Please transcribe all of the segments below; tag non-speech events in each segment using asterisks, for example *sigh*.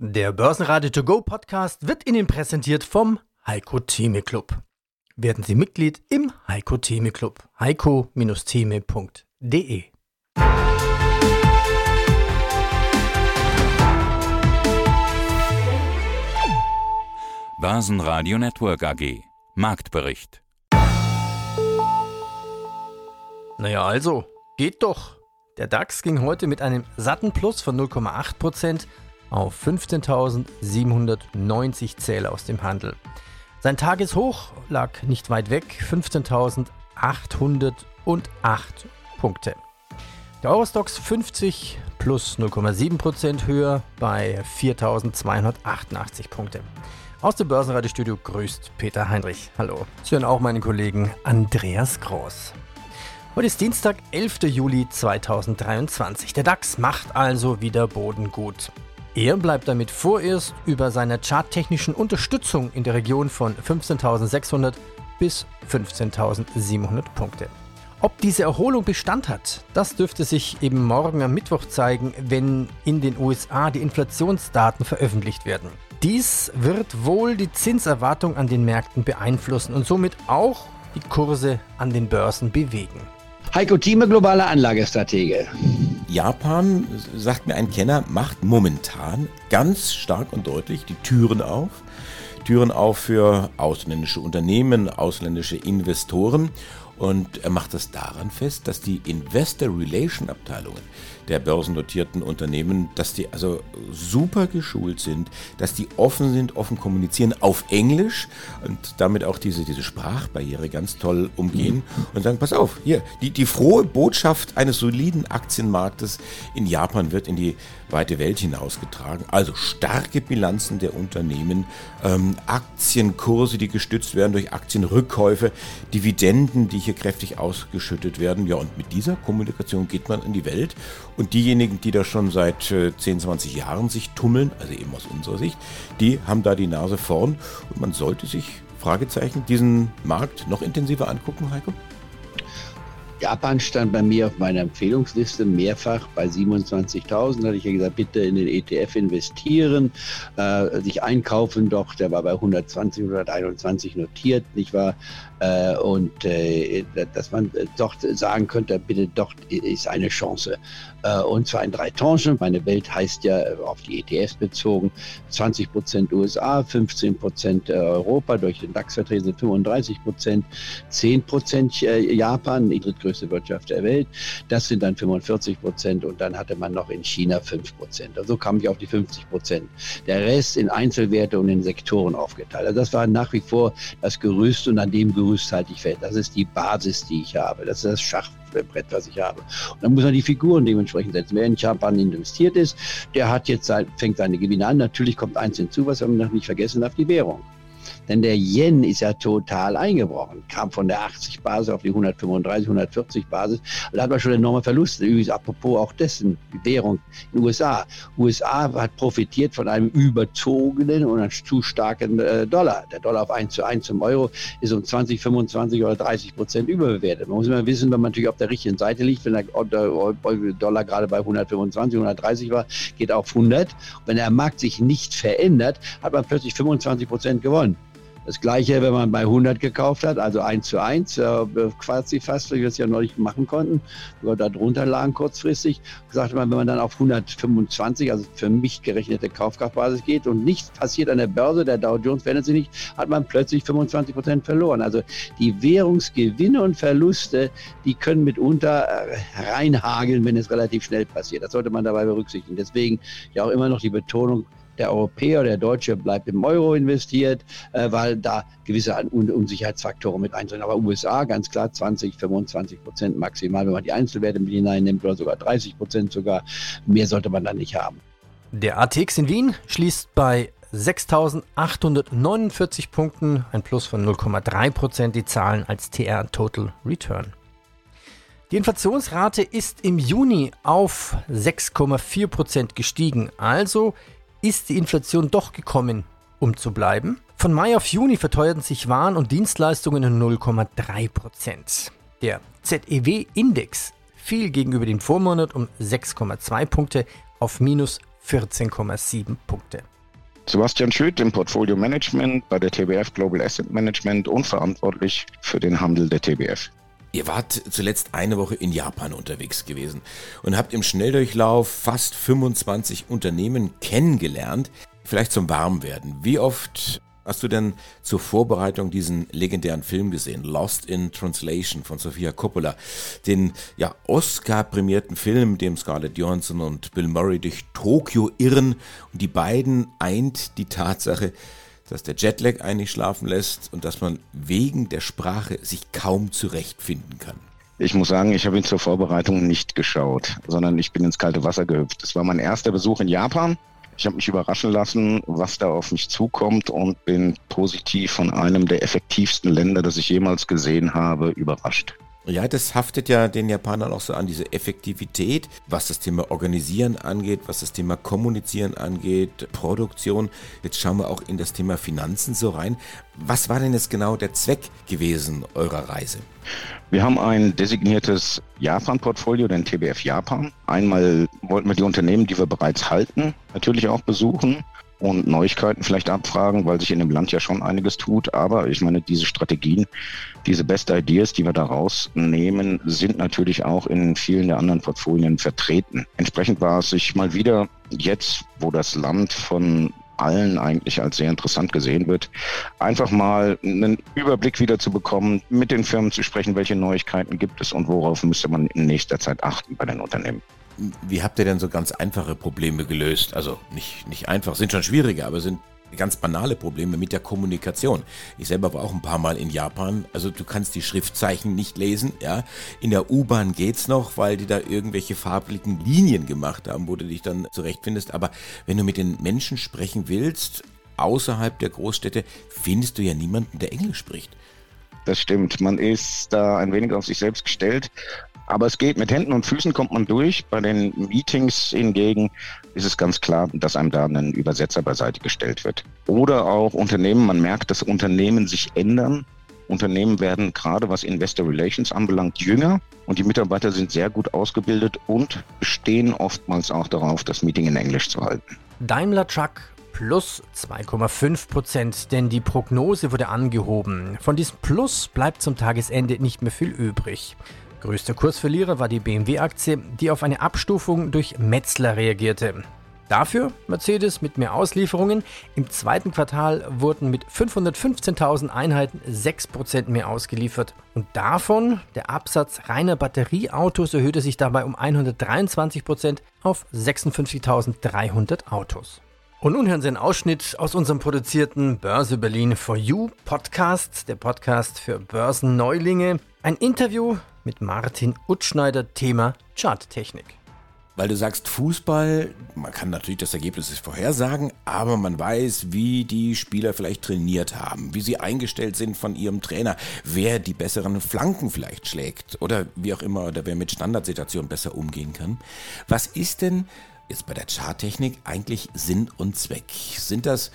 Der Börsenradio To Go Podcast wird Ihnen präsentiert vom Heiko Theme Club. Werden Sie Mitglied im Heiko Theme Club. heiko-theme.de Börsenradio Network AG Marktbericht Naja, also, geht doch. Der DAX ging heute mit einem satten Plus von 0,8% auf 15.790 Zähler aus dem Handel. Sein Tageshoch lag nicht weit weg, 15.808 Punkte. Der Eurostox 50 plus 0,7% höher bei 4.288 Punkte. Aus dem Börsenradiostudio grüßt Peter Heinrich. Hallo. Sie hören auch meinen Kollegen Andreas Groß. Heute ist Dienstag, 11. Juli 2023. Der DAX macht also wieder Boden gut. Er bleibt damit vorerst über seiner charttechnischen Unterstützung in der Region von 15.600 bis 15.700 Punkte. Ob diese Erholung Bestand hat, das dürfte sich eben morgen am Mittwoch zeigen, wenn in den USA die Inflationsdaten veröffentlicht werden. Dies wird wohl die Zinserwartung an den Märkten beeinflussen und somit auch die Kurse an den Börsen bewegen. Heiko Thieme, globaler Anlagestratege. Japan, sagt mir ein Kenner, macht momentan ganz stark und deutlich die Türen auf. Türen auf für ausländische Unternehmen, ausländische Investoren. Und er macht das daran fest, dass die Investor Relation Abteilungen der börsennotierten Unternehmen, dass die also super geschult sind, dass die offen sind, offen kommunizieren auf Englisch und damit auch diese, diese Sprachbarriere ganz toll umgehen mhm. und sagen, pass auf, hier, die, die frohe Botschaft eines soliden Aktienmarktes in Japan wird in die weite Welt hinausgetragen. Also starke Bilanzen der Unternehmen, ähm, Aktienkurse, die gestützt werden durch Aktienrückkäufe, Dividenden, die hier kräftig ausgeschüttet werden. Ja, und mit dieser Kommunikation geht man in die Welt und diejenigen, die da schon seit äh, 10, 20 Jahren sich tummeln, also eben aus unserer Sicht, die haben da die Nase vorn und man sollte sich, Fragezeichen, diesen Markt noch intensiver angucken, Heiko? Japan stand bei mir auf meiner Empfehlungsliste mehrfach bei 27.000. Da hatte ich ja gesagt, bitte in den ETF investieren, äh, sich einkaufen. Doch, der war bei 120, 121 notiert, nicht wahr? Äh, und äh, dass man doch sagen könnte, bitte doch ist eine Chance. Äh, und zwar in drei Tranchen. Meine Welt heißt ja auf die ETFs bezogen 20 Prozent USA, 15 Prozent Europa, durch den DAX vertreten sind 35 Prozent, 10 Prozent Japan, die drittgrößte Wirtschaft der Welt. Das sind dann 45 Prozent und dann hatte man noch in China 5 Prozent. Also kam ich auf die 50 Prozent. Der Rest in Einzelwerte und in Sektoren aufgeteilt. Also das war nach wie vor das Gerüst und an dem Gerüst halte ich fest. Das ist die Basis, die ich habe. Das ist das Schach, Brett, was ich habe. Und dann muss man die Figuren dementsprechend setzen. Wer in Japan investiert ist, der hat jetzt fängt seine Gewinne an. Natürlich kommt eins hinzu, was man noch nicht vergessen darf, die Währung. Denn der Yen ist ja total eingebrochen, kam von der 80 Basis auf die 135, 140 Basis. Da hat man schon enorme Verluste. Übrigens, apropos auch dessen, die Währung in den USA. USA hat profitiert von einem überzogenen und zu starken äh, Dollar. Der Dollar auf 1 zu 1 zum Euro ist um 20, 25 oder 30 Prozent überbewertet. Man muss immer wissen, wenn man natürlich auf der richtigen Seite liegt, wenn der Dollar gerade bei 125, 130 war, geht auf 100. Wenn der Markt sich nicht verändert, hat man plötzlich 25 Prozent gewonnen. Das gleiche, wenn man bei 100 gekauft hat, also 1 zu 1, äh, quasi fast, wie wir es ja neulich machen konnten, sogar da drunter lagen kurzfristig, sagte man, wenn man dann auf 125, also für mich gerechnete Kaufkraftbasis geht und nichts passiert an der Börse, der Dow Jones verändert sich nicht, hat man plötzlich 25 Prozent verloren. Also die Währungsgewinne und Verluste, die können mitunter äh, reinhageln, wenn es relativ schnell passiert. Das sollte man dabei berücksichtigen. Deswegen ja auch immer noch die Betonung, der Europäer, der Deutsche bleibt im Euro investiert, äh, weil da gewisse Un Unsicherheitsfaktoren mit einzeln. Aber USA ganz klar 20, 25 Prozent maximal, wenn man die Einzelwerte mit hineinnimmt oder sogar 30 Prozent sogar. Mehr sollte man dann nicht haben. Der ATX in Wien schließt bei 6.849 Punkten, ein Plus von 0,3 Prozent, die Zahlen als TR Total Return. Die Inflationsrate ist im Juni auf 6,4 Prozent gestiegen, also ist die Inflation doch gekommen, um zu bleiben. Von Mai auf Juni verteuerten sich Waren und Dienstleistungen um 0,3 Prozent. Der ZEW-Index fiel gegenüber dem Vormonat um 6,2 Punkte auf minus 14,7 Punkte. Sebastian Schütt im Portfolio Management bei der TBF Global Asset Management und verantwortlich für den Handel der TBF. Ihr wart zuletzt eine Woche in Japan unterwegs gewesen und habt im Schnelldurchlauf fast 25 Unternehmen kennengelernt. Vielleicht zum Warmwerden. Wie oft Hast du denn zur Vorbereitung diesen legendären Film gesehen, Lost in Translation von Sofia Coppola, den ja Oscar-prämierten Film, dem Scarlett Johansson und Bill Murray durch Tokio irren und die beiden eint die Tatsache, dass der Jetlag eigentlich schlafen lässt und dass man wegen der Sprache sich kaum zurechtfinden kann. Ich muss sagen, ich habe ihn zur Vorbereitung nicht geschaut, sondern ich bin ins kalte Wasser gehüpft. Es war mein erster Besuch in Japan ich habe mich überraschen lassen, was da auf mich zukommt und bin positiv von einem der effektivsten Länder, das ich jemals gesehen habe, überrascht. Ja, das haftet ja den Japanern auch so an, diese Effektivität, was das Thema Organisieren angeht, was das Thema Kommunizieren angeht, Produktion. Jetzt schauen wir auch in das Thema Finanzen so rein. Was war denn jetzt genau der Zweck gewesen eurer Reise? Wir haben ein designiertes Japan-Portfolio, den TBF Japan. Einmal wollten wir die Unternehmen, die wir bereits halten, natürlich auch besuchen und Neuigkeiten vielleicht abfragen, weil sich in dem Land ja schon einiges tut. Aber ich meine, diese Strategien, diese Best Ideas, die wir da rausnehmen, sind natürlich auch in vielen der anderen Portfolien vertreten. Entsprechend war es sich mal wieder jetzt, wo das Land von allen eigentlich als sehr interessant gesehen wird, einfach mal einen Überblick wieder zu bekommen, mit den Firmen zu sprechen, welche Neuigkeiten gibt es und worauf müsste man in nächster Zeit achten bei den Unternehmen. Wie habt ihr denn so ganz einfache Probleme gelöst? Also nicht, nicht einfach, sind schon schwierige, aber sind ganz banale Probleme mit der Kommunikation. Ich selber war auch ein paar Mal in Japan. Also du kannst die Schriftzeichen nicht lesen, ja. In der U-Bahn geht's noch, weil die da irgendwelche farbigen Linien gemacht haben, wo du dich dann zurechtfindest. Aber wenn du mit den Menschen sprechen willst, außerhalb der Großstädte, findest du ja niemanden, der Englisch spricht. Das stimmt. Man ist da ein wenig auf sich selbst gestellt. Aber es geht mit Händen und Füßen kommt man durch. Bei den Meetings hingegen ist es ganz klar, dass einem da ein Übersetzer beiseite gestellt wird. Oder auch Unternehmen, man merkt, dass Unternehmen sich ändern. Unternehmen werden gerade was Investor Relations anbelangt jünger und die Mitarbeiter sind sehr gut ausgebildet und bestehen oftmals auch darauf, das Meeting in Englisch zu halten. Daimler Truck plus 2,5 Prozent, denn die Prognose wurde angehoben. Von diesem Plus bleibt zum Tagesende nicht mehr viel übrig. Größter Kursverlierer war die BMW-Aktie, die auf eine Abstufung durch Metzler reagierte. Dafür Mercedes mit mehr Auslieferungen. Im zweiten Quartal wurden mit 515.000 Einheiten 6% mehr ausgeliefert. Und davon der Absatz reiner Batterieautos erhöhte sich dabei um 123% auf 56.300 Autos. Und nun hören Sie einen Ausschnitt aus unserem produzierten Börse Berlin for You Podcast, der Podcast für Börsenneulinge. Ein Interview mit Martin Utschneider, Thema Charttechnik. Weil du sagst Fußball, man kann natürlich das Ergebnis vorhersagen, aber man weiß, wie die Spieler vielleicht trainiert haben, wie sie eingestellt sind von ihrem Trainer, wer die besseren Flanken vielleicht schlägt oder wie auch immer, oder wer mit Standardsituationen besser umgehen kann. Was ist denn jetzt bei der Charttechnik eigentlich Sinn und Zweck? Sind das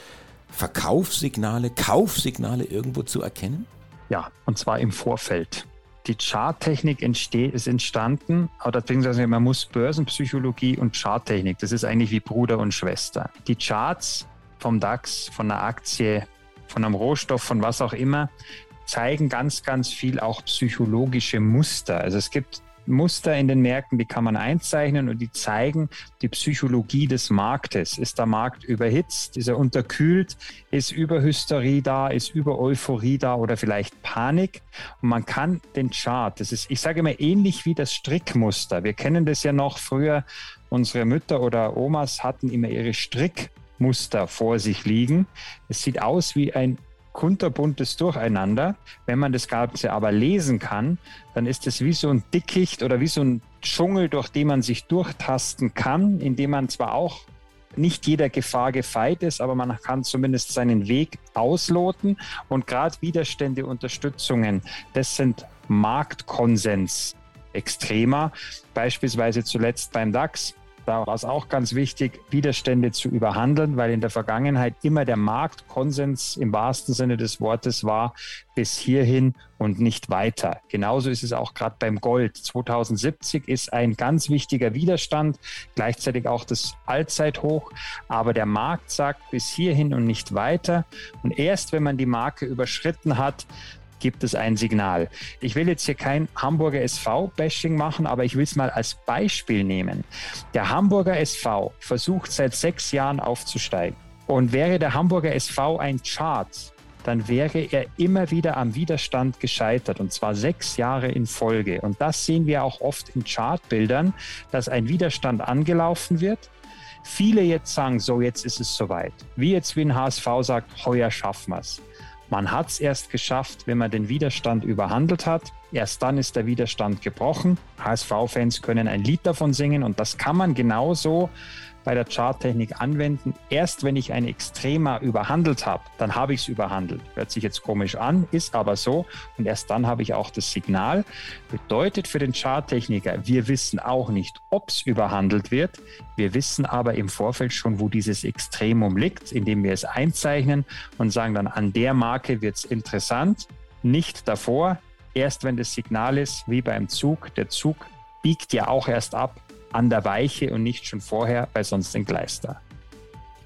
Verkaufssignale, Kaufsignale irgendwo zu erkennen? Ja, und zwar im Vorfeld die Charttechnik ist entstanden, oder beziehungsweise man muss Börsenpsychologie und Charttechnik, das ist eigentlich wie Bruder und Schwester. Die Charts vom DAX, von einer Aktie, von einem Rohstoff, von was auch immer, zeigen ganz, ganz viel auch psychologische Muster. Also es gibt Muster in den Märkten, die kann man einzeichnen und die zeigen die Psychologie des Marktes. Ist der Markt überhitzt? Ist er unterkühlt? Ist Überhysterie da? Ist über Euphorie da oder vielleicht Panik? Und man kann den Chart, das ist, ich sage immer ähnlich wie das Strickmuster. Wir kennen das ja noch früher. Unsere Mütter oder Omas hatten immer ihre Strickmuster vor sich liegen. Es sieht aus wie ein kunterbuntes Durcheinander. Wenn man das Ganze aber lesen kann, dann ist es wie so ein Dickicht oder wie so ein Dschungel, durch den man sich durchtasten kann, in dem man zwar auch nicht jeder Gefahr gefeit ist, aber man kann zumindest seinen Weg ausloten. Und gerade Widerstände, Unterstützungen, das sind Marktkonsens extremer. Beispielsweise zuletzt beim DAX Da war es auch ganz wichtig, Widerstände zu überhandeln, weil in der Vergangenheit immer der Marktkonsens im wahrsten Sinne des Wortes war, bis hierhin und nicht weiter. Genauso ist es auch gerade beim Gold. 2070 ist ein ganz wichtiger Widerstand, gleichzeitig auch das Allzeithoch. Aber der Markt sagt bis hierhin und nicht weiter. Und erst wenn man die Marke überschritten hat, gibt es ein Signal. Ich will jetzt hier kein Hamburger SV-Bashing machen, aber ich will es mal als Beispiel nehmen. Der Hamburger SV versucht seit sechs Jahren aufzusteigen. Und wäre der Hamburger SV ein Chart, dann wäre er immer wieder am Widerstand gescheitert und zwar sechs Jahre in Folge. Und das sehen wir auch oft in Chartbildern, dass ein Widerstand angelaufen wird. Viele jetzt sagen, so jetzt ist es soweit. Wie jetzt wie ein HSV sagt, heuer schaffen wir es. Man hat es erst geschafft, wenn man den Widerstand überhandelt hat. Erst dann ist der Widerstand gebrochen. HSV-Fans können ein Lied davon singen und das kann man genauso bei der Charttechnik anwenden. Erst wenn ich ein Extrema überhandelt habe, dann habe ich es überhandelt. Hört sich jetzt komisch an, ist aber so. Und erst dann habe ich auch das Signal. Bedeutet für den Charttechniker, wir wissen auch nicht, ob es überhandelt wird. Wir wissen aber im Vorfeld schon, wo dieses Extremum liegt, indem wir es einzeichnen und sagen dann, an der Marke wird es interessant. Nicht davor, erst wenn das Signal ist, wie beim Zug. Der Zug biegt ja auch erst ab, an der Weiche und nicht schon vorher, weil sonst entgleist er.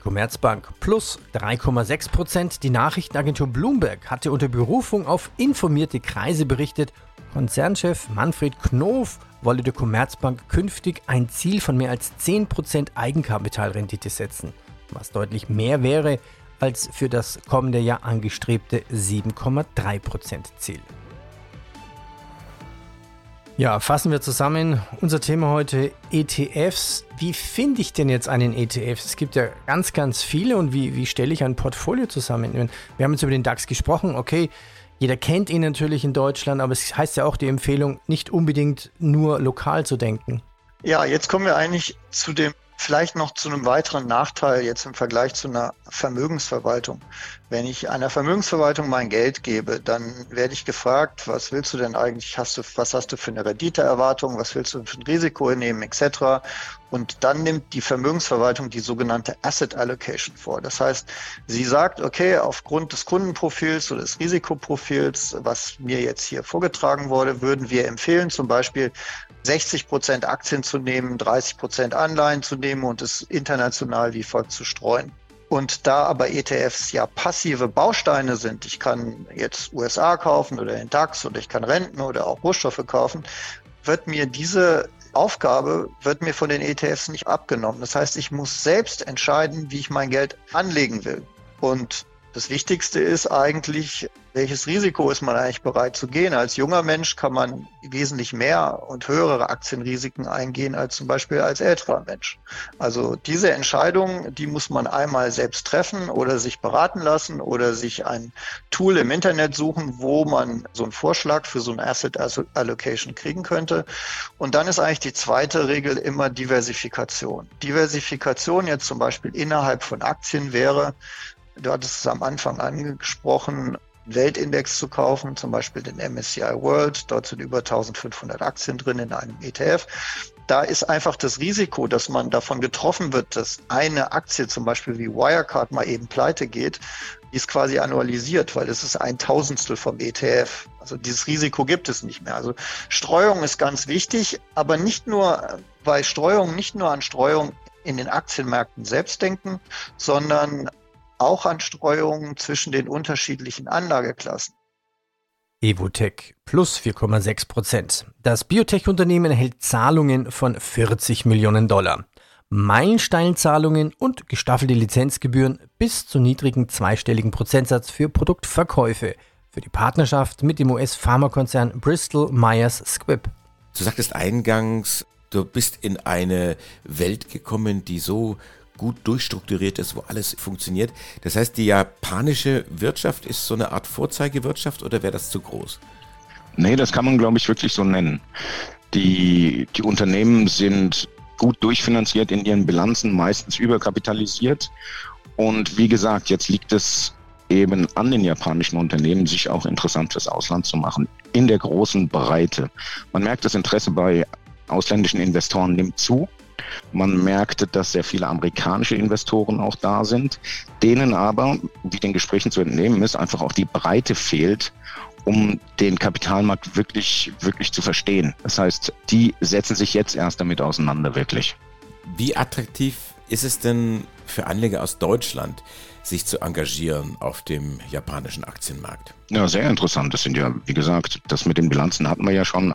Commerzbank plus 3,6 Prozent. Die Nachrichtenagentur Bloomberg hatte unter Berufung auf informierte Kreise berichtet, Konzernchef Manfred Knof wolle der Commerzbank künftig ein Ziel von mehr als 10 Prozent Eigenkapitalrendite setzen, was deutlich mehr wäre als für das kommende Jahr angestrebte 7,3 Prozent Ziel. Ja, fassen wir zusammen. Unser Thema heute ETFs. Wie finde ich denn jetzt einen ETF? Es gibt ja ganz, ganz viele und wie, wie stelle ich ein Portfolio zusammen? Wir haben jetzt über den DAX gesprochen. Okay, jeder kennt ihn natürlich in Deutschland, aber es heißt ja auch die Empfehlung, nicht unbedingt nur lokal zu denken. Ja, jetzt kommen wir eigentlich zu dem Vielleicht noch zu einem weiteren Nachteil jetzt im Vergleich zu einer Vermögensverwaltung. Wenn ich einer Vermögensverwaltung mein Geld gebe, dann werde ich gefragt, was willst du denn eigentlich? Hast du, was hast du für eine Renditeerwartung? Was willst du für ein Risiko nehmen, etc. Und dann nimmt die Vermögensverwaltung die sogenannte Asset Allocation vor. Das heißt, sie sagt, okay, aufgrund des Kundenprofils oder des Risikoprofils, was mir jetzt hier vorgetragen wurde, würden wir empfehlen, zum Beispiel 60 Prozent Aktien zu nehmen, 30 Prozent Anleihen zu nehmen und es international wie folgt zu streuen. Und da aber ETFs ja passive Bausteine sind, ich kann jetzt USA kaufen oder den DAX oder ich kann Renten oder auch Rohstoffe kaufen, wird mir diese Aufgabe, wird mir von den ETFs nicht abgenommen. Das heißt, ich muss selbst entscheiden, wie ich mein Geld anlegen will. Und das Wichtigste ist eigentlich, welches Risiko ist man eigentlich bereit zu gehen? Als junger Mensch kann man wesentlich mehr und höhere Aktienrisiken eingehen als zum Beispiel als älterer Mensch. Also diese Entscheidung, die muss man einmal selbst treffen oder sich beraten lassen oder sich ein Tool im Internet suchen, wo man so einen Vorschlag für so ein Asset Allocation kriegen könnte. Und dann ist eigentlich die zweite Regel immer Diversifikation. Diversifikation jetzt zum Beispiel innerhalb von Aktien wäre, Du hattest es am Anfang angesprochen, Weltindex zu kaufen, zum Beispiel den MSCI World. Dort sind über 1500 Aktien drin in einem ETF. Da ist einfach das Risiko, dass man davon getroffen wird, dass eine Aktie zum Beispiel wie Wirecard mal eben pleite geht, ist quasi annualisiert, weil es ist ein Tausendstel vom ETF. Also dieses Risiko gibt es nicht mehr. Also Streuung ist ganz wichtig, aber nicht nur bei Streuung, nicht nur an Streuung in den Aktienmärkten selbst denken, sondern auch an Streuungen zwischen den unterschiedlichen Anlageklassen. Evotech plus 4,6 Prozent. Das Biotech-Unternehmen erhält Zahlungen von 40 Millionen Dollar. Meilensteinzahlungen und gestaffelte Lizenzgebühren bis zu niedrigen zweistelligen Prozentsatz für Produktverkäufe für die Partnerschaft mit dem US-Pharmakonzern Bristol Myers Squibb. Du sagtest eingangs, du bist in eine Welt gekommen, die so gut durchstrukturiert ist, wo alles funktioniert. Das heißt, die japanische Wirtschaft ist so eine Art Vorzeigewirtschaft oder wäre das zu groß? Nee, das kann man, glaube ich, wirklich so nennen. Die, die Unternehmen sind gut durchfinanziert in ihren Bilanzen, meistens überkapitalisiert. Und wie gesagt, jetzt liegt es eben an den japanischen Unternehmen, sich auch interessant fürs Ausland zu machen, in der großen Breite. Man merkt, das Interesse bei ausländischen Investoren nimmt zu. Man merkte, dass sehr viele amerikanische Investoren auch da sind, denen aber, wie den Gesprächen zu entnehmen ist, einfach auch die Breite fehlt, um den Kapitalmarkt wirklich, wirklich zu verstehen. Das heißt, die setzen sich jetzt erst damit auseinander, wirklich. Wie attraktiv ist es denn für Anleger aus Deutschland, sich zu engagieren auf dem japanischen Aktienmarkt? Ja, sehr interessant. Das sind ja, wie gesagt, das mit den Bilanzen hatten wir ja schon.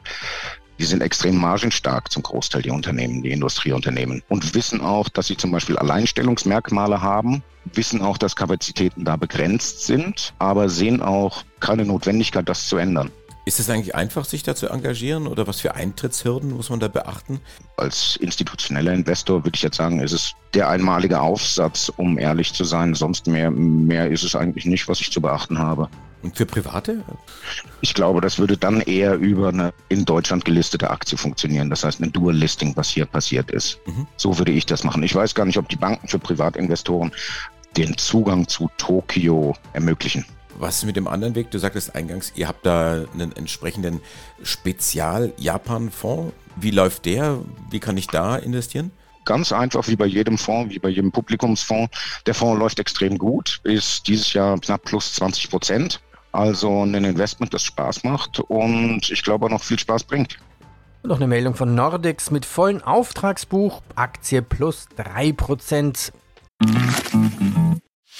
Die sind extrem margenstark zum Großteil, die Unternehmen, die Industrieunternehmen. Und wissen auch, dass sie zum Beispiel Alleinstellungsmerkmale haben, wissen auch, dass Kapazitäten da begrenzt sind, aber sehen auch keine Notwendigkeit, das zu ändern. Ist es eigentlich einfach, sich da zu engagieren oder was für Eintrittshürden muss man da beachten? Als institutioneller Investor würde ich jetzt sagen, ist es der einmalige Aufsatz, um ehrlich zu sein. Sonst mehr, mehr ist es eigentlich nicht, was ich zu beachten habe. Und für Private? Ich glaube, das würde dann eher über eine in Deutschland gelistete Aktie funktionieren. Das heißt, ein Dual-Listing, was hier passiert ist. Mhm. So würde ich das machen. Ich weiß gar nicht, ob die Banken für Privatinvestoren den Zugang zu Tokio ermöglichen. Was ist mit dem anderen Weg? Du sagtest eingangs, ihr habt da einen entsprechenden Spezial-Japan-Fonds. Wie läuft der? Wie kann ich da investieren? Ganz einfach wie bei jedem Fonds, wie bei jedem Publikumsfonds. Der Fonds läuft extrem gut, ist dieses Jahr knapp plus 20 Prozent. Also ein Investment, das Spaß macht und ich glaube auch noch viel Spaß bringt. noch eine Meldung von Nordex mit vollen Auftragsbuch, Aktie plus 3%.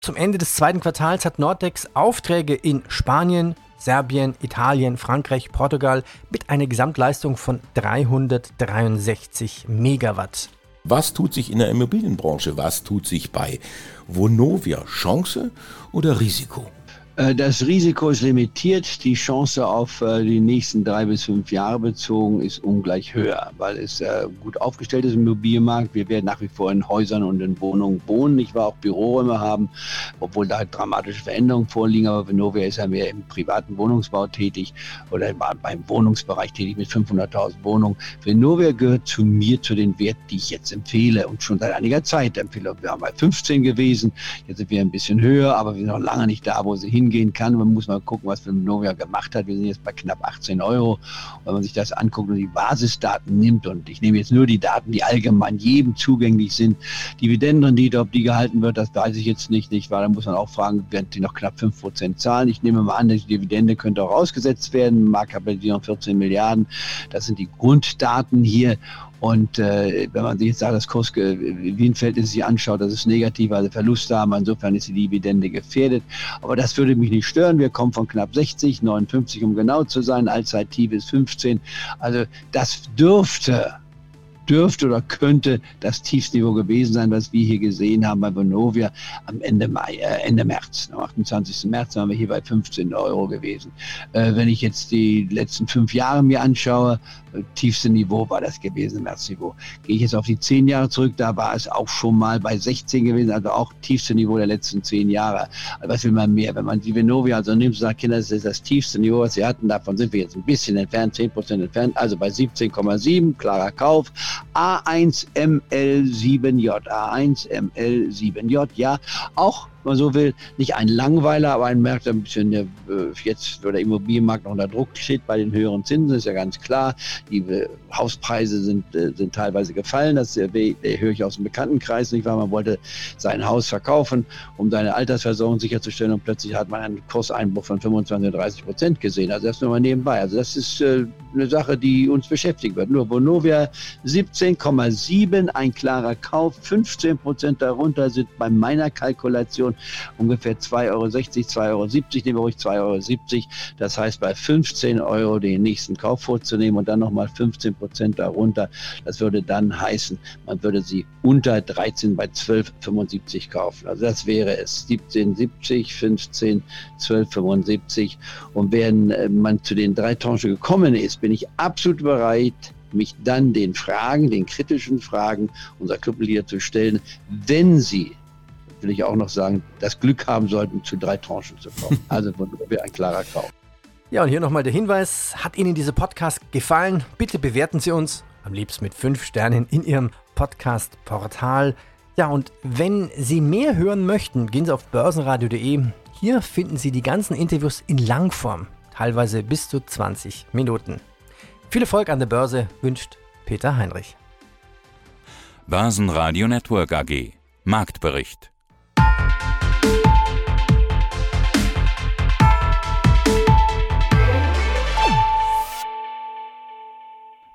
Zum Ende des zweiten Quartals hat Nordex Aufträge in Spanien, Serbien, Italien, Frankreich, Portugal mit einer Gesamtleistung von 363 Megawatt. Was tut sich in der Immobilienbranche? Was tut sich bei Vonovia? Chance oder Risiko? Äh, das Risiko ist limitiert, die Chance auf äh, die nächsten drei bis fünf Jahre bezogen ist ungleich höher, weil es äh, gut aufgestellt ist im Immobilienmarkt. Wir werden nach wie vor in Häusern und in Wohnungen wohnen. Ich war auch Büroräume haben, obwohl da dramatische Veränderungen vorliegen. Aber Venovia ist ja mehr im privaten Wohnungsbau tätig oder beim Wohnungsbereich tätig mit 500.000 Wohnungen. Venovia gehört zu mir, zu den Werten, die ich jetzt empfehle und schon seit einiger Zeit empfehle. Wir haben bei 15 gewesen, jetzt sind wir ein bisschen höher, aber wir sind noch lange nicht da, wo sie hin hingehen kann. Man muss mal gucken, was Novia gemacht hat. Wir sind jetzt bei knapp 18 Euro. Wenn man sich das anguckt und die Basisdaten nimmt, und ich nehme jetzt nur die Daten, die allgemein jedem zugänglich sind, Dividendenrendite, ob die gehalten wird, das weiß ich jetzt nicht, nicht weil da muss man auch fragen, werden die noch knapp 5% zahlen? Ich nehme mal an, die Dividende könnte auch ausgesetzt werden, Marktkapitalisierung 14 Milliarden. Das sind die Grunddaten hier. Und äh, wenn man sich jetzt sagt, das Kurs Wienfeld sich anschaut, das ist negativ, also Verluste haben, insofern ist die Dividende gefährdet. Aber das würde mich nicht stören. Wir kommen von knapp 60, 59, um genau zu sein, Allzeittief ist 15. Also das dürfte dürfte oder könnte das Tiefsniveau gewesen sein, was wir hier gesehen haben bei Bonovia am Ende Mai, äh, Ende März. Am 28. März waren wir hier bei 15 Euro gewesen. Äh, wenn ich jetzt die letzten fünf Jahre mir anschaue, äh, tiefste Niveau war das gewesen, Märzniveau. Gehe ich jetzt auf die zehn Jahre zurück, da war es auch schon mal bei 16 gewesen, also auch tiefste Niveau der letzten zehn Jahre. Was will man mehr? Wenn man die Venovia also nimmt und sagt, Kinder, das ist das tiefste Niveau, was sie hatten, davon sind wir jetzt ein bisschen entfernt, 10 Prozent entfernt, also bei 17,7, klarer Kauf. A1ML7J, A1ML7J, ja, auch man so will, nicht ein Langweiler, aber ein Markt, ein bisschen äh, jetzt, wo der Immobilienmarkt noch unter Druck steht bei den höheren Zinsen, ist ja ganz klar. Die äh, Hauspreise sind, äh, sind teilweise gefallen. Das höre ich aus dem Bekanntenkreis nicht, weil man wollte sein Haus verkaufen, um seine Altersversorgung sicherzustellen und plötzlich hat man einen Kurseinbruch von 25, 30 Prozent gesehen. Also das nur mal nebenbei. Also das ist eine Sache, die uns beschäftigen wird. Nur Vonovia 17,7, ein klarer Kauf, 15 Prozent darunter sind bei meiner Kalkulation ungefähr 2,60 Euro, 2,70 Euro, nehmen wir ruhig 2,70 Euro. Das heißt, bei 15 Euro den nächsten Kauf vorzunehmen und dann nochmal 15 Prozent darunter, das würde dann heißen, man würde sie unter 13 bei 12,75 kaufen. Also das wäre es. 17,70, 15, 12,75. Und wenn äh, man zu den drei Tranchen gekommen ist, bin ich absolut bereit, mich dann den Fragen, den kritischen Fragen unserer Clubleader zu stellen, wenn sie will ich auch noch sagen, das Glück haben sollten, zu drei Tranchen zu kommen. *laughs* Also von wir ein klarer Kauf. Ja, und hier nochmal der Hinweis, hat Ihnen dieser Podcast gefallen? Bitte bewerten Sie uns, am liebsten mit fünf Sternen in Ihrem Podcast-Portal. Ja, und wenn Sie mehr hören möchten, gehen Sie auf börsenradio.de. Hier finden Sie die ganzen Interviews in Langform, teilweise bis zu 20 Minuten. Viel Erfolg an der Börse wünscht Peter Heinrich. Börsenradio Network AG. Marktbericht.